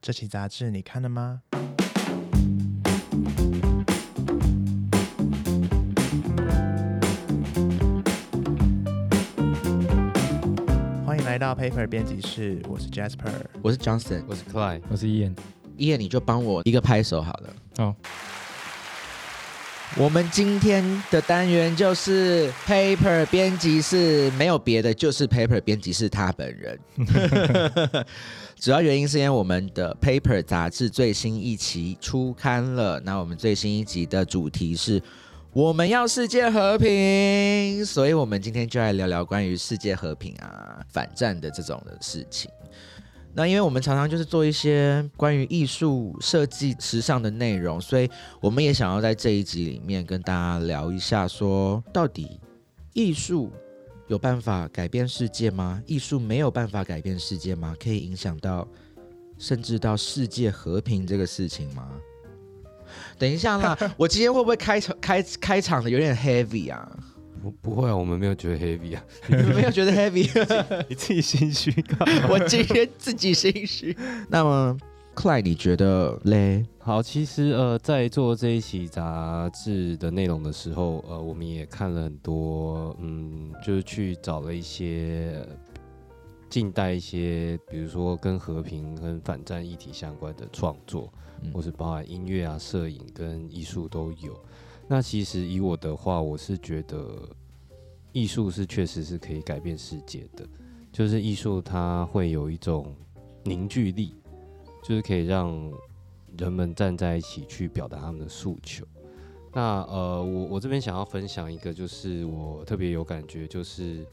这期杂志你看了吗？欢迎来到 Paper 编辑室，我是 Jasper。我是 Johnson，我是 Clyde，我是 Ian。Ian，你就帮我一个拍手好了。好，我们今天的单元就是 Paper 编辑室，没有别的，就是 Paper 编辑室他本人。主要原因是因为我们的 Paper 杂志最新一期出刊了，那我们最新一集的主题是我们要世界和平，所以我们今天就来聊聊关于世界和平啊、反战的这种的事情。那因为我们常常就是做一些关于艺术设计、时尚的内容，所以我们也想要在这一集里面跟大家聊一下，说到底艺术有办法改变世界吗？艺术没有办法改变世界吗？可以影响到甚至到世界和平这个事情吗？等一下啦，我今天会不会开场开开场的有点 heavy 啊？不不会啊，我们没有觉得 heavy 啊，你们没有觉得 heavy？你自己心虚？我今天自己心虚。那么 Clyde，你觉得嘞？好，其实呃，在做这一期杂志的内容的时候，呃，我们也看了很多，嗯，就是去找了一些近代一些，比如说跟和平、跟反战议题相关的创作，嗯或是包含音乐啊、摄影跟艺术都有。那其实以我的话，我是觉得艺术是确实是可以改变世界的，就是艺术它会有一种凝聚力，就是可以让人们站在一起去表达他们的诉求。那呃，我我这边想要分享一个，就是我特别有感觉，就是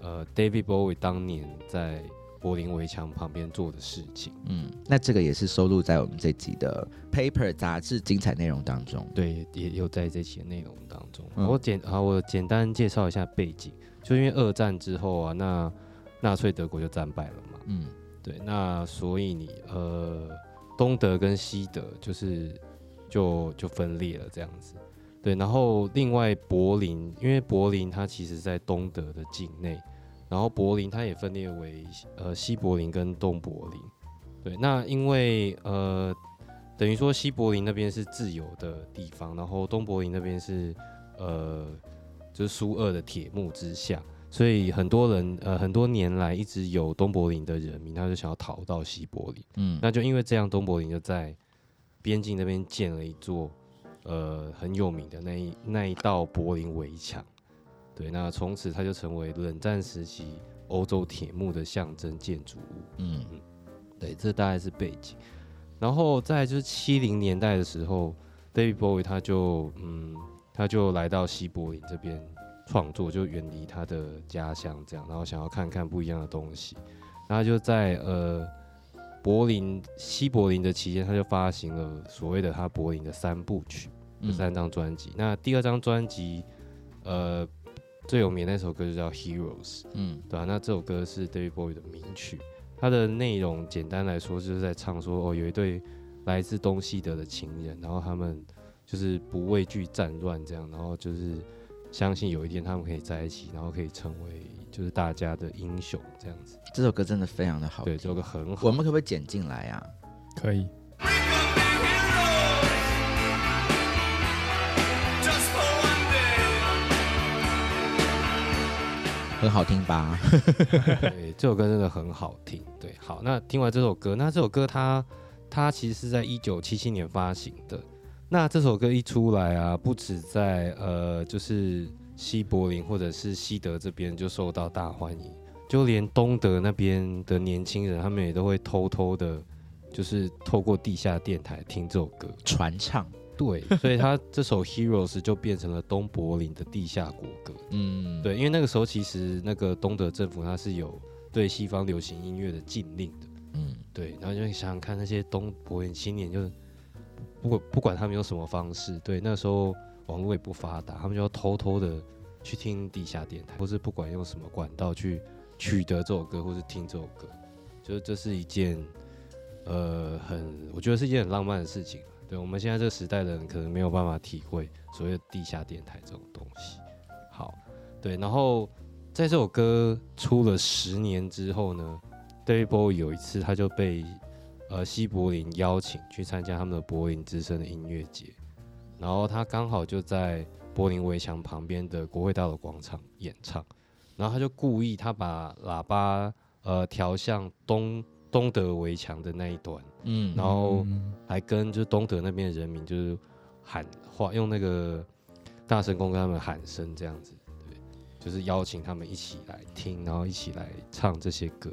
呃，David Bowie 当年在柏林围墙旁边做的事情。嗯，那这个也是收录在我们这集的 Paper 杂志精彩内容当中。对，也有在这期的内容当中。嗯我简好，我简单介绍一下背景，就因为二战之后啊，那纳粹德国就战败了嘛。嗯对，那所以你呃，东德跟西德就是就就分裂了这样子。对，然后另外柏林，因为柏林它其实在东德的境内，然后柏林它也分裂为呃西柏林跟东柏林。对，那因为呃等于说西柏林那边是自由的地方，然后东柏林那边是呃就是苏俄的铁幕之下，所以很多人呃很多年来一直有东柏林的人民，他就想要逃到西柏林。嗯那就因为这样，东柏林就在边境那边建了一座呃很有名的那一那一道柏林围墙。对，那从此它就成为冷战时期欧洲铁幕的象征建筑物。嗯对，这大概是背景。然后在就是七零年代的时候，David Bowie 他就嗯，他就来到西柏林这边创作，就远离他的家乡这样，然后想要看看不一样的东西。然后他就在呃柏林西柏林的期间，他就发行了所谓的他柏林的三部曲，这嗯三张专辑。那第二张专辑，呃，最有名的那首歌就叫《Heroes》。嗯对啊，那这首歌是 David Bowie 的名曲，它的内容简单来说就是在唱说哦，有一对来自东西德的情人，然后他们就是不畏惧战乱这样，然后就是相信有一天他们可以在一起，然后可以成为就是大家的英雄这样子。这首歌真的非常的好对，这首歌很好。我们可不可以剪进来啊？可以。很好听吧？对，这首歌真的很好听。对，好，那听完这首歌，那这首歌它它其实是在一九七七年发行的。那这首歌一出来啊，不止在呃，就是西柏林或者是西德这边就受到大欢迎，就连东德那边的年轻人，他们也都会偷偷的，就是透过地下电台听这首歌。传唱。对，所以他这首《Heroes》就变成了东柏林的地下国歌。嗯，对，因为那个时候其实那个东德政府它是有对西方流行音乐的禁令的，嗯对，然后就想想看那些东柏林青年，就是不管不管他们用什么方式，对，那时候网络也不发达，他们就要偷偷的去听地下电台，或是不管用什么管道去取得这首歌，或是听这首歌，就是这是一件呃很，我觉得是一件很浪漫的事情。对我们现在这个时代的人，可能没有办法体会所谓的地下电台这种东西。好，对，然后在这首歌出了十年之后呢，David Bowie 有一次他就被呃西柏林邀请去参加他们的柏林之声的音乐节，然后他刚好就在柏林围墙旁边的国会大楼广场演唱，然后他就故意他把喇叭呃调向东东德围墙的那一段，嗯然后还跟就是东德那边的人民就是喊话，用那个大声公跟他们喊声这样子，对，就是邀请他们一起来听，然后一起来唱这些歌，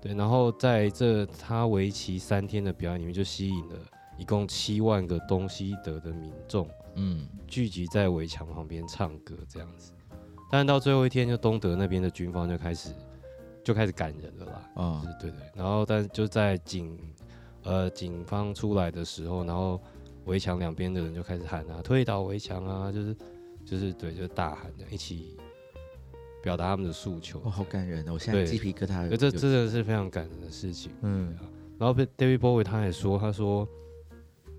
对，然后在这他为期三天的表演里面，就吸引了一共七万个东西德的民众嗯。聚集在围墙旁边唱歌这样子，但到最后一天，就东德那边的军方就开始就开始感人了啦，哦是对对，然后但就在警呃警方出来的时候，然后围墙两边的人就开始喊啊，推倒围墙啊，就是就是对，就大喊的，一起表达他们的诉求。哦，好感人哦！我现在对鸡皮疙瘩有。这真的是非常感人的事情。嗯然后被 David Bowie 他也说，他说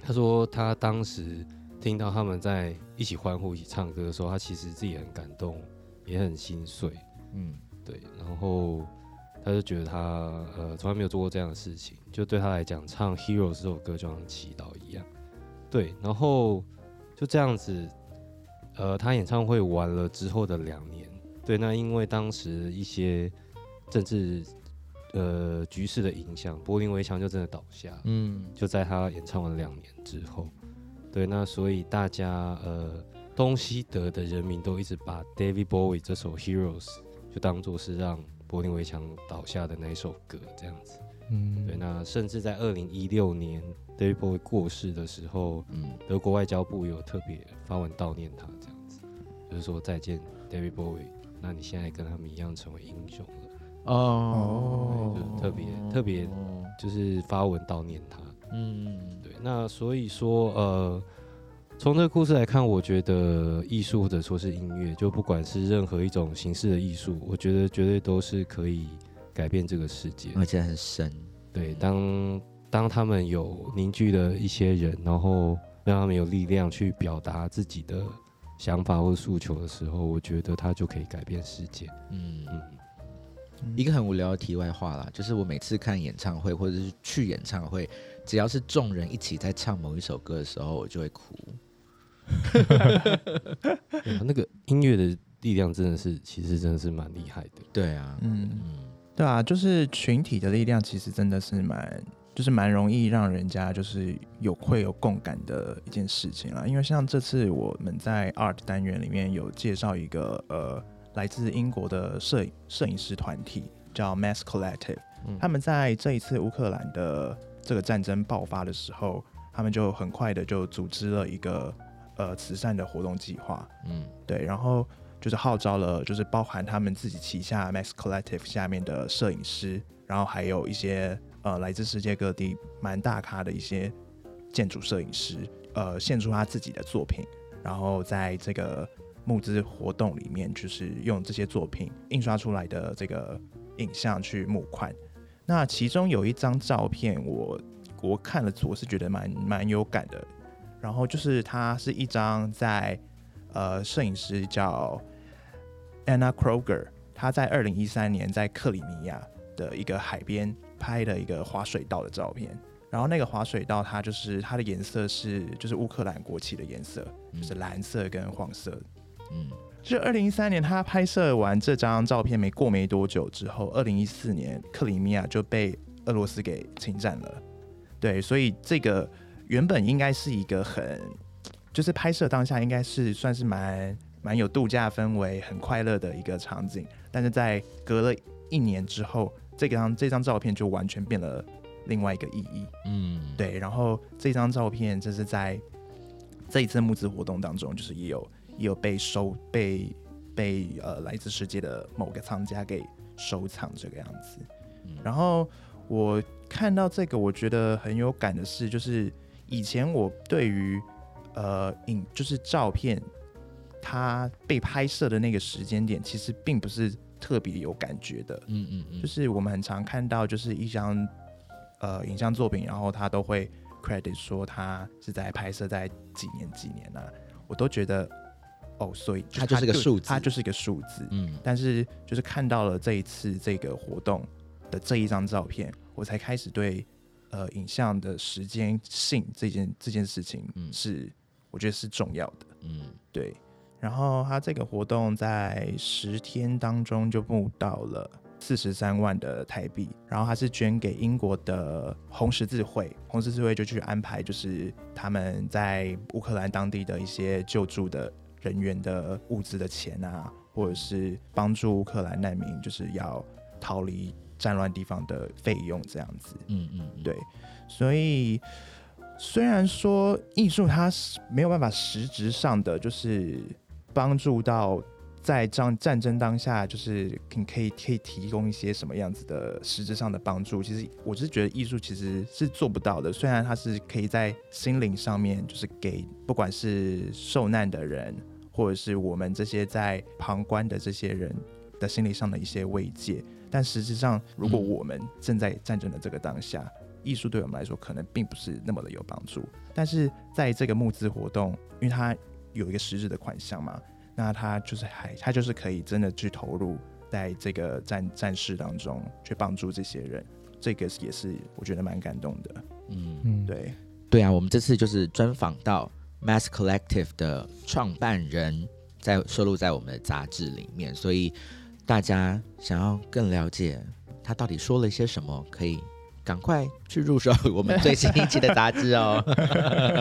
他说他当时听到他们在一起欢呼、一起唱歌的时候，他其实自己很感动，也很心碎。嗯对，然后他就觉得他呃从来没有做过这样的事情，就对他来讲，唱《Hero》这首歌就像祈祷一样。对，然后就这样子，呃，他演唱会完了之后的两年，对，那因为当时一些政治呃局势的影响，柏林围墙就真的倒下，嗯就在他演唱完两年之后，对，那所以大家呃东西德的人民都一直把 David Bowie 这首 Heroes 就当做是让柏林围墙倒下的那一首歌这样子。嗯对，那甚至在二零一六年 David Bowie 过世的时候，嗯德国外交部有特别发文悼念他，这样子，就是说再见 David Bowie，那你现在跟他们一样成为英雄了，哦就是特别特别就是发文悼念他。嗯对，那所以说，呃，从这个故事来看，我觉得艺术或者说是音乐，就不管是任何一种形式的艺术，我觉得绝对都是可以改变这个世界。而且很深。对，当当他们有凝聚了一些人，然后让他们有力量去表达自己的想法或诉求的时候，我觉得他就可以改变世界。嗯，嗯，一个很无聊的题外话啦，就是我每次看演唱会或者是去演唱会，只要是众人一起在唱某一首歌的时候，我就会哭。那个音乐的力量真的是，其实真的是蛮厉害的。对啊，嗯，嗯。对啊，就是群体的力量，其实真的是蛮，就是蛮容易让人家就是有会有共感的一件事情啦。因为像这次我们在 Art 单元里面有介绍一个呃来自英国的摄影摄影师团体叫 Mass Collective，嗯。他们在这一次乌克兰的这个战争爆发的时候，他们就很快的就组织了一个呃慈善的活动计划，嗯对，然后就是号召了，就是包含他们自己旗下 Max Collective 下面的摄影师，然后还有一些呃来自世界各地蛮大咖的一些建筑摄影师，呃，献出他自己的作品，然后在这个募资活动里面，就是用这些作品印刷出来的这个影像去募款。那其中有一张照片我，我看了，我是觉得蛮蛮有感的。然后就是它是一张在呃摄影师叫 Anna Kroger，他在二零一三年在克里米亚的一个海边拍的一个滑水道的照片。然后那个滑水道，它就是它的颜色是就是乌克兰国旗的颜色，就是蓝色跟黄色。嗯就二零一三年他拍摄完这张照片没过没多久之后，二零一四年克里米亚就被俄罗斯给侵占了。对，所以这个原本应该是一个很，就是拍摄当下应该是算是蛮蛮有度假氛围、很快乐的一个场景，但是在隔了一年之后，这张这张照片就完全变了另外一个意义。嗯，对，然后这张照片就是在这一次募资活动当中，就是也有也有被收被被呃来自世界的某个藏家给收藏这个样子。然后我看到这个，我觉得很有感的是，就是以前我对于呃影就是照片它被拍摄的那个时间点，其实并不是特别有感觉的。嗯嗯嗯，就是我们很常看到，就是一张呃影像作品，然后他都会 credit 说他是在拍摄在几年几年啊，我都觉得哦，所以就它就是个数字它就是一个数字。嗯但是就是看到了这一次这个活动的这一张照片，我才开始对呃影像的时间性这件这件事情嗯是、我觉得是重要的。嗯对，然后他这个活动在十天当中就募到了四十三万的台币，然后他是捐给英国的红十字会，红十字会就去安排就是他们在乌克兰当地的一些救助的人员的物资的钱啊，或者是帮助乌克兰难民就是要逃离战乱地方的费用这样子。嗯嗯，嗯对，所以虽然说艺术它是没有办法实质上的就是帮助到在战战争当下，就是你可以可以提供一些什么样子的实质上的帮助。其实我是觉得艺术其实是做不到的，虽然它是可以在心灵上面，就是给不管是受难的人，或者是我们这些在旁观的这些人的心理上的一些慰藉，但实际上，如果嗯我们正在战争的这个当下，艺术对我们来说可能并不是那么的有帮助。但是在这个募资活动，因为它有一个实质的款项嘛，那它就是还它就是可以真的去投入在这个战战事当中，去帮助这些人。这个也是我觉得蛮感动的。嗯，嗯，对，对啊，我们这次就是专访到 Mass Collective 的创办人，在收录在我们的杂志里面，所以大家想要更了解他到底说了些什么，可以赶快去入手我们最新一期的杂志哦。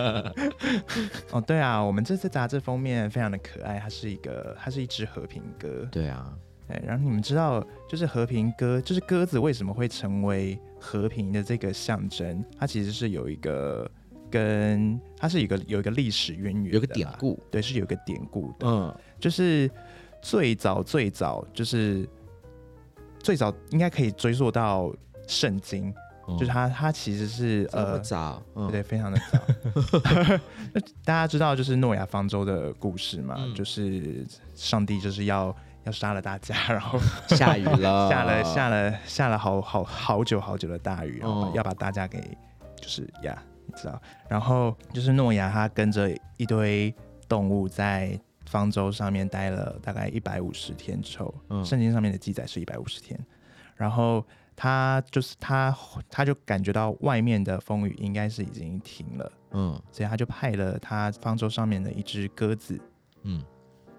哦，对啊，我们这次杂志封面非常的可爱，它是一个它是一只和平鸽。对啊，哎，然后你们知道，就是和平鸽，就是鸽子为什么会成为和平的这个象征？它其实是有一个跟它是有一个有一个历史渊源，有个典，故，对，是有一个典故的，嗯就是最早最早就是最早应该可以追溯到圣经，就是它它其实是呃。早，嗯对，非常的早。大家知道就是诺亚方舟的故事嘛？嗯就是上帝就是要要杀了大家，然后下雨了，下了下了下了好好好久好久的大雨，然后哦要把大家给就是呀，你知道，然后就是诺亚他跟着一堆动物在方舟上面待了大概一百五十天之后，嗯。圣经上面的记载是一百五十天，然后他就是他他就感觉到外面的风雨应该是已经停了，嗯。所以他就派了他方舟上面的一只鸽子嗯。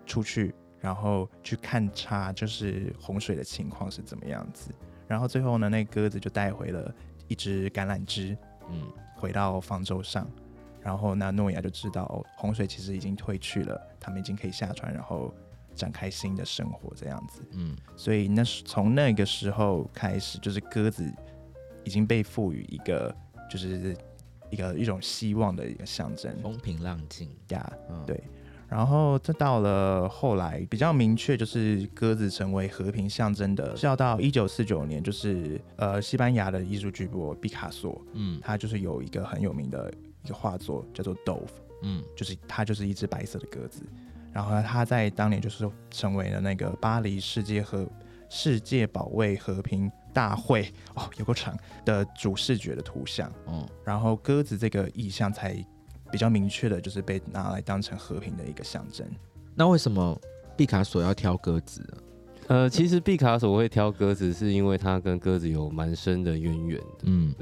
出去，然后去看察就是洪水的情况是怎么样子。然后最后呢，那鸽子就带回了一只橄榄枝嗯。回到方舟上，然后那诺亚就知道、哦洪水其实已经退去了，他们已经可以下船，然后展开新的生活这样子。嗯。所以那是从那个时候开始，就是鸽子已经被赋予一个就是一个一种希望的一个象征。风平浪静，呀。嗯。对。然后这到了后来比较明确，就是鸽子成为和平象征的，是要到一九四九年，就是呃西班牙的艺术巨擘毕卡索，嗯。他就是有一个很有名的一个画作叫做《Dove》，嗯就是它就是一只白色的鸽子，然后它在当年就是成为了那个巴黎世界和世界保卫和平大会哦，有个长的主视觉的图像，嗯然后鸽子这个意象才比较明确的，就是被拿来当成和平的一个象征。那为什么毕卡索要挑鸽子呢？呃，其实毕卡索会挑鸽子，是因为他跟鸽子有蛮深的渊源的。嗯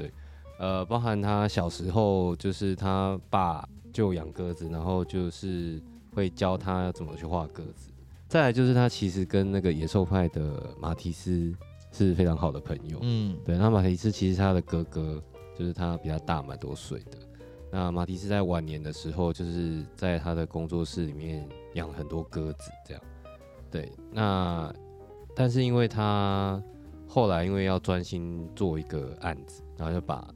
呃，包含他小时候就是他爸就养鸽子，然后就是会教他怎么去画鸽子。再来就是他其实跟那个野兽派的马提斯是非常好的朋友。嗯对，那马提斯其实他的哥哥就是他比他大蛮多岁的。那马提斯在晚年的时候，就是在他的工作室里面养了很多鸽子，这样。对，那但是因为他后来因为要专心做一个案子，然后就把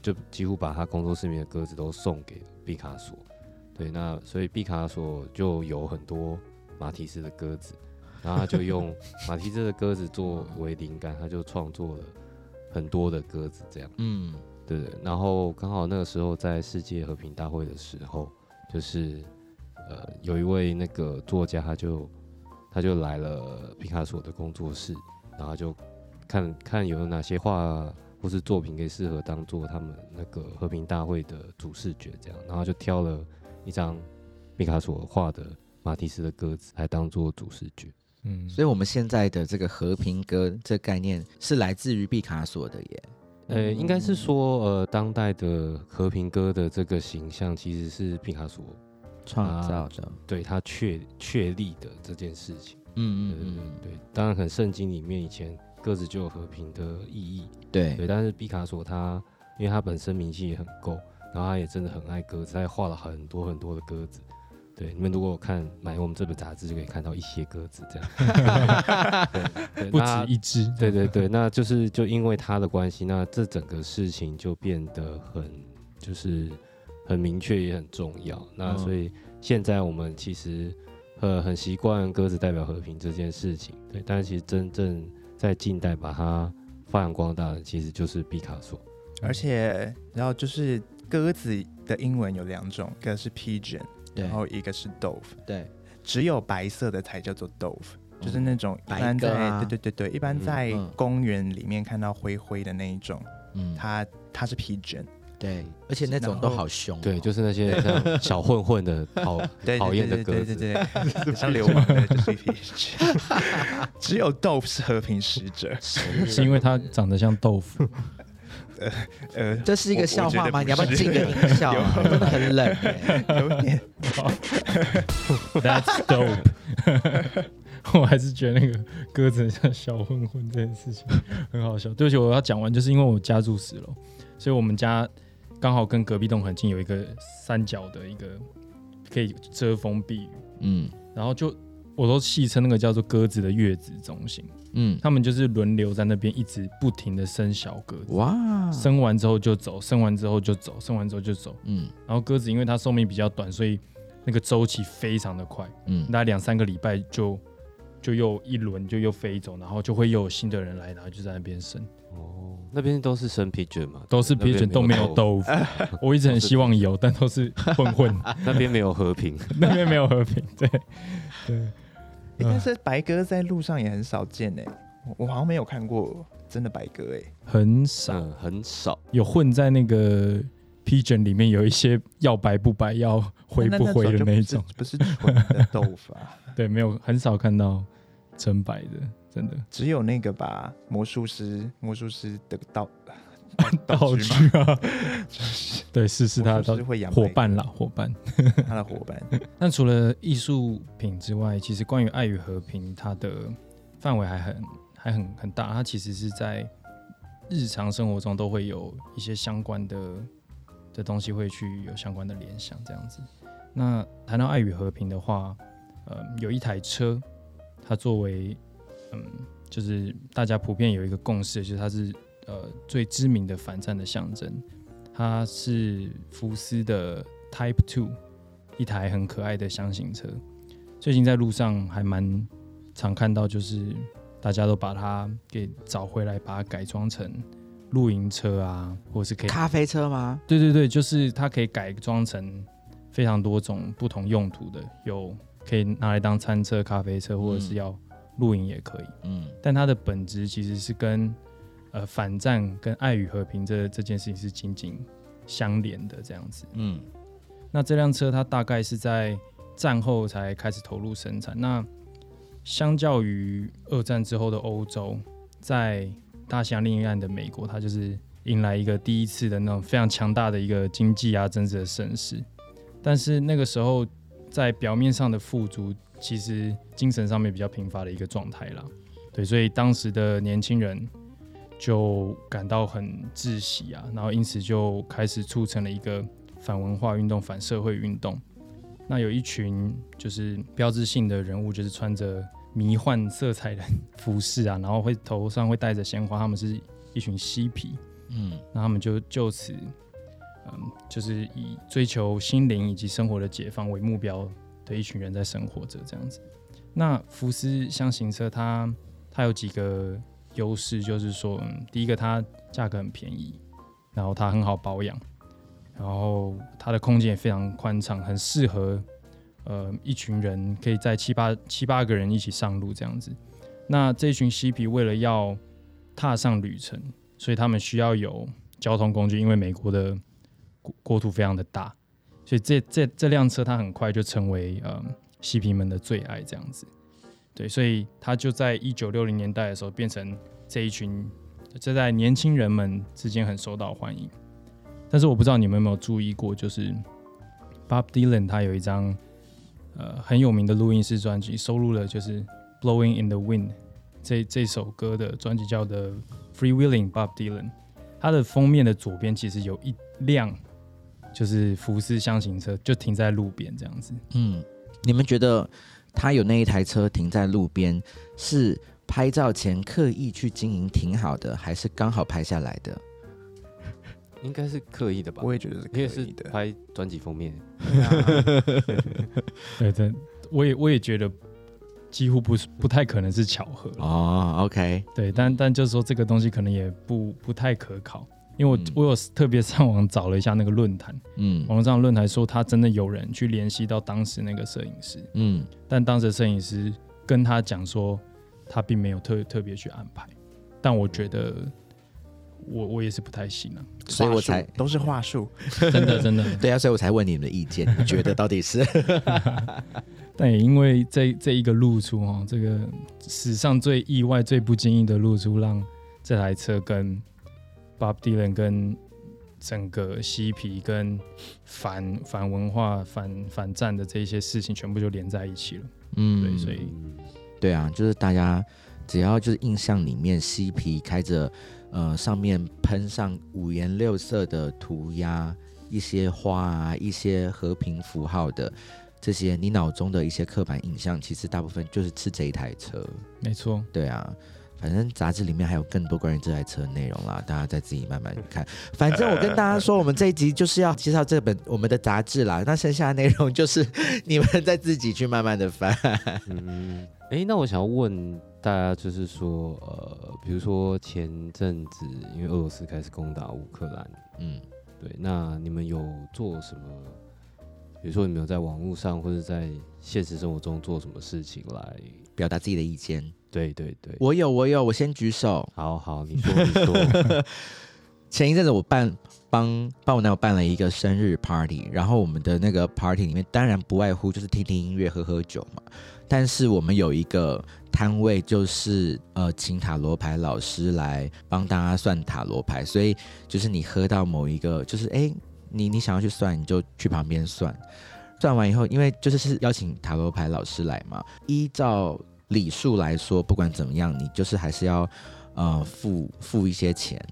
就几乎把他工作室里面的鸽子都送给毕卡索。对，那所以毕卡索就有很多马蒂斯的鸽子，然后他就用马蒂斯的鸽子作为灵感，他就创作了很多的鸽子，这样。嗯对对，然后刚好那个时候在世界和平大会的时候，就是呃有一位那个作家，他就他就来了毕卡索的工作室，然后就看看有哪些画或是作品可以适合当做他们那个和平大会的主视觉，这样，然后就挑了一张毕卡索画的马蒂斯的鸽子来当做主视觉。嗯，所以我们现在的这个和平鸽这个概念是来自于毕卡索的耶。呃，应该是说，呃，当代的和平鸽的这个形象其实是毕卡索创造的，对他确确立的这件事情。嗯嗯嗯，对，当然，可能圣经里面以前鸽子就有和平的意义，对对。但是毕卡索他，因为他本身名气也很够，然后他也真的很爱鸽子，他也画了很多很多的鸽子。对，你们如果看买我们这本杂志，就可以看到一些鸽子这样。对 对，不那止一只。对对对，那就是就因为他的关系，那这整个事情就变得很就是很明确也很重要。那嗯所以现在我们其实呃很习惯鸽子代表和平这件事情，对，但是其实真正在近代把它发扬光大的，其实就是毕卡索。而且然后就是鸽子的英文有两种，一个是 pigeon，然后一个是 dove，对，只有白色的才叫做 dove。就是嗯那种一白般在、对对对对，一般嗯在嗯。公园里面看到灰灰的那一种，嗯，它它是 pigeon，对，而且那种都好凶哦，对，就是那些 像小混混的讨对讨厌的对鸽子。对对对对，像流氓的就是 pigeon，只有 dove 是和平使者。是因为它长得像豆腐，呃呃，这是一个笑话吗？你要不要进个音效啊？真的很冷 欸有点 That's dope。我还是觉得那个鸽子很像小混混这件事情很好笑。对不起，我要讲完，就是因为我家住十楼，所以我们家刚好跟隔壁栋很近，有一个三角的一个可以遮风避雨，嗯。然后就我都戏称那个叫做鸽子的月子中心，嗯，他们就是轮流在那边一直不停的生小鸽子。哇，生完之后就走，生完之后就走，生完之后就走。嗯。然后鸽子因为它寿命比较短，所以那个周期非常的快，嗯。大概两三个礼拜就就又一轮就又飞走，然后就会又有新的人来，然后就在那边生，哦，那边都是生 pigeon 嘛，都是那边 pigeon 都没有豆腐。我一直很希望有，但都是混混，那边没有和平。那边没有和平。对对，欸但是白鸽在路上也很少见哎，我我好像没有看过真的白鸽哎。很少嗯，很少。有混在那个 pigeon 里面，有一些要白不白，要灰不灰的那一种。不是不是纯的豆腐啊，对，没有很少看到纯白的，真的只有那个吧，魔术师魔术师的道 道具吗啊。对，是是他的伙伴啦，伙伴。他的伙伴。但除了艺术品之外，其实关于爱与和平，它的范围还很还很很大。它其实是在日常生活中都会有一些相关的的东西，会去有相关的联想这样子。那谈到爱与和平的话，呃，有一台车，它作为嗯，就是大家普遍有一个共识，就是它是呃最知名的反战的象征。它是福斯的 Type Two，一台很可爱的箱型车。最近在路上还蛮常看到，就是大家都把它给找回来，把它改装成露营车啊，或是可以，咖啡车吗？对对对，就是它可以改装成非常多种不同用途的，有可以拿来当餐车、咖啡车，或者是嗯要露营也可以。嗯但它的本质其实是跟呃反战跟爱与和平这这件事情是紧紧相连的这样子。嗯那这辆车它大概是在战后才开始投入生产。那相较于二战之后的欧洲，在大西洋另一岸的美国，它就是迎来一个第一次的那种非常强大的一个经济啊政治的盛世。但是那个时候，在表面上的富足，其实精神上面比较贫乏的一个状态啦。对，所以当时的年轻人就感到很窒息啊，然后因此就开始促成了一个反文化运动、反社会运动。那有一群就是标志性的人物，就是穿着迷幻色彩的 服饰啊，然后会头上会戴着鲜花，他们是一群嬉皮。嗯那他们就就此，嗯，就是以追求心灵以及生活的解放为目标的一群人在生活着这样子。那福斯箱型车它它有几个优势，就是说，嗯，第一个它价格很便宜，然后它很好保养，然后它的空间也非常宽敞，很适合呃一群人可以在七八七八个人一起上路这样子。那这群嬉皮为了要踏上旅程，所以他们需要有交通工具，因为美国的国土非常的大，所以这这这辆车它很快就成为呃嬉皮们的最爱这样子。对，所以它就在一九六零年代的时候变成这一群这在年轻人们之间很受到欢迎。但是我不知道你们有没有注意过，就是 Bob Dylan 他有一张呃很有名的录音室专辑，收录了就是《Blowing in the Wind》这这首歌的专辑叫的《Freewheeling Bob Dylan》。它的封面的左边其实有一辆就是福斯箱型车，就停在路边这样子。嗯，你们觉得他有那一台车停在路边，是拍照前刻意去经营挺好的，还是刚好拍下来的？应该是刻意的吧？我也觉得是可因为是以的。拍专辑封面，对 对，我也我也觉得几乎不是不太可能是巧合哦，OK，对，但但就是说这个东西可能也不不太可靠，因为我、嗯。我有特别 上网找了一下那个论坛，嗯。网络上的论坛说他真的有人去联系到当时那个摄影师，嗯，但当时的摄影师跟他讲说他并没有特特别去安排，但我觉得我我也是不太行啊，所以我才都是话术，真 的真的，对啊，所以我才问你们的意见，你觉得到底是？但也因为这这一个露出哦，这个史上最意外、最不经意的露出，让这台车跟 Bob Dylan 跟整个嬉皮跟反反文化、反反战的这些事情，全部就连在一起了。嗯对所以嗯对啊，就是大家只要就是印象里面嬉皮开着，呃，上面喷上五颜六色的涂鸦，一些花啊，一些和平符号的这些，你脑中的一些刻板印象，其实大部分就是吃这一台车。没错，对啊，反正杂志里面还有更多关于这台车的内容啦，大家再自己慢慢看。反正我跟大家说，我们这一集就是要介绍这本我们的杂志啦，那剩下的内容就是你们再自己去慢慢的翻。嗯，哎、那我想要问大家，就是说，呃，比如说前阵子因为俄罗斯开始攻打乌克兰，嗯。对，那你们有做什么？比如说，你们有在网络上或者在现实生活中做什么事情来？表达自己的意见。对对对，我有，我有，我先举手。好好，你说你说，前一阵子我办帮帮我男友办了一个生日 party，然后我们的那个 party 里面当然不外乎就是听听音乐、喝喝酒嘛。但是我们有一个摊位，就是呃请塔罗牌老师来帮大家算塔罗牌，所以就是你喝到某一个，就是哎你你想要去算，你就去旁边算。算完以后，因为就是是邀请塔罗牌老师来嘛，依照礼数来说，不管怎么样，你就是还是要呃付付一些钱。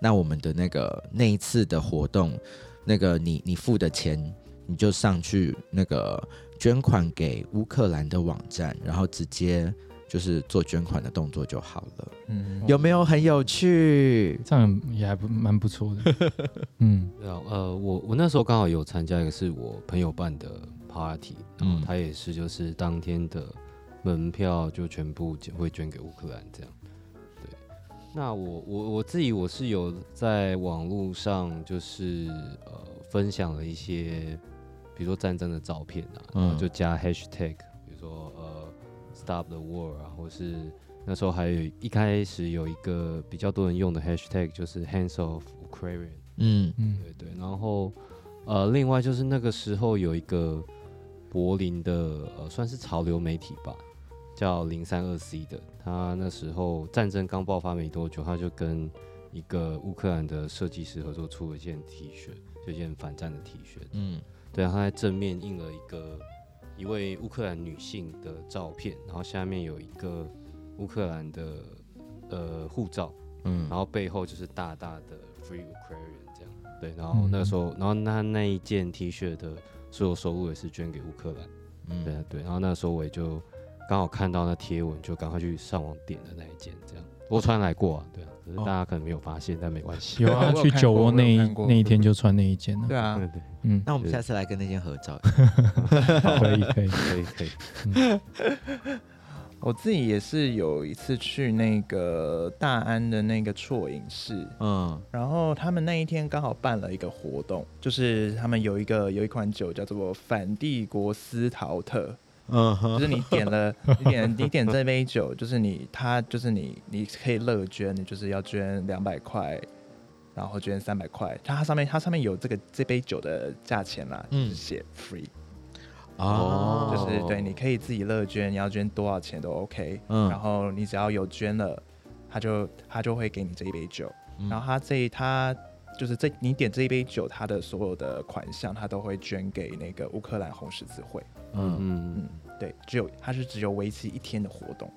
那我们的那个那一次的活动，那个你你付的钱，你就上去那个捐款给乌克兰的网站，然后直接就是做捐款的动作就好了。嗯，有没有很有趣？这样也还不蛮不错的。嗯，对啊，呃，我我那时候刚好有参加一个是我朋友办的 party，然后嗯他也是就是当天的门票就全部捐会捐给乌克兰这样。对，那我我我自己我是有在网络上就是呃分享了一些，比如说战争的照片啊，嗯然后就加 hashtag，比如说呃 stop the war 啊，或是那时候还有一开始有一个比较多人用的 hashtag 就是 hands of Ukraine。嗯嗯对对，然后呃，另外就是那个时候有一个柏林的呃，算是潮流媒体吧，叫零三二 C 的，他那时候战争刚爆发没多久，他就跟一个乌克兰的设计师合作出了一件 T 恤，就一件反战的 T 恤。嗯对，他在正面印了一个一位乌克兰女性的照片，然后下面有一个乌克兰的呃护照，嗯然后背后就是大大的 Free Ukrainian 这样。对，然后那个时候，然后那那一件 T 恤的所有收入也是捐给乌克兰。对啊嗯，对，然后那时候我也就刚好看到那贴文，就赶快去上网点的那一件这样。我穿来过啊，对啊，可是大家可能没有发现，但没关系。有啊，去酒窝那一那一天就穿那一件了。对啊对，对，嗯，那我们下次来跟那件合照。可以 可以。可以可以。我自己也是有一次去那个大安的那个错影室，嗯然后他们那一天刚好办了一个活动，就是他们有一个有一款酒叫做反帝国斯陶特，嗯哼。就是你点了 你点你点这杯酒，就是你他就是你你可以乐捐，你就是要捐两百块，然后捐三百块，它它上面它上面有这个这杯酒的价钱啦，是写 free，、哦，就是对，你可以自己乐捐，你要捐多少钱都 OK，、嗯。然后你只要有捐了，他就他就会给你这一杯酒，嗯。然后他这一他就是这你点这一杯酒，他的所有的款项他都会捐给那个乌克兰红十字会。嗯，嗯。嗯，对，只有它是只有为期一天的活动，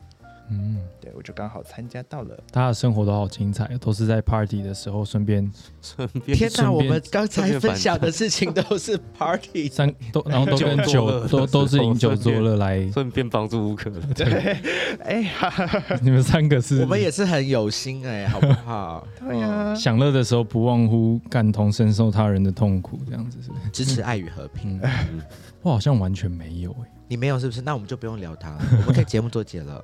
嗯，对我就刚好参加到了。大家的生活都好精彩，都是在 party 的时候顺便顺便天哪，我们刚才分享的事情都是 party，三都，然后都跟酒都都是饮酒作乐来。顺便帮助乌克兰。对，哎呀，你们三个是我们也是很有心哎，好不好？对呀、享乐的时候不忘乎感同身受他人的痛苦，这样子是是？支持爱与和平。嗯，我好像完全没有哎、你没有是不是？那我们就不用聊他，我们可以节目做结了。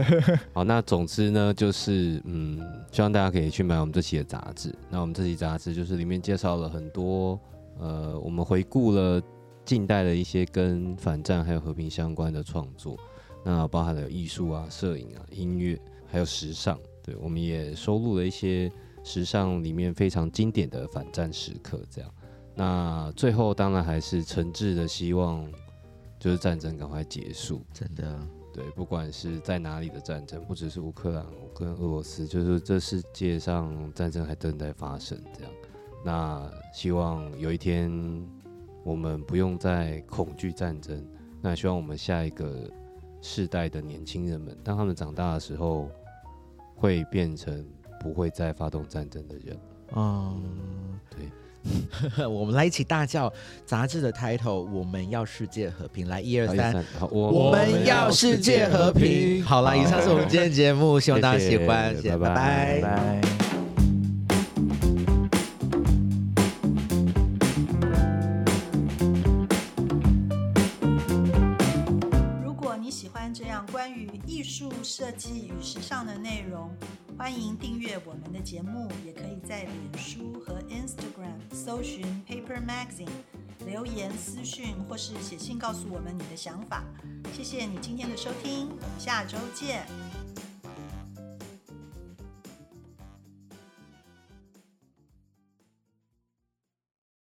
好，那总之呢，就是嗯，希望大家可以去买我们这期的杂志。那我们这期杂志就是里面介绍了很多，呃，我们回顾了近代的一些跟反战还有和平相关的创作，那包含了艺术啊、摄影啊、音乐，还有时尚。对，我们也收录了一些时尚里面非常经典的反战时刻，这样。那最后当然还是诚挚的希望，就是战争赶快结束。真的，对，不管是在哪里的战争，不只是乌克兰跟俄罗斯，就是这世界上战争还正在发生。这样，那希望有一天我们不用再恐惧战争。那希望我们下一个世代的年轻人们，当他们长大的时候，会变成不会再发动战争的人。嗯，对，我们来一起大叫杂志的 title，我们要世界和平。来，一二好三，，我我们要世界和平。好了，以上是我们今天的节目，希望大家喜欢，谢谢，拜拜拜拜。如果你喜欢这样关于艺术设计与时尚的内容，欢迎订阅我们的节目，也可以在脸书和搜寻 Paper Magazine，留言私讯或是写信告诉我们你的想法。谢谢你今天的收听，我们下周见。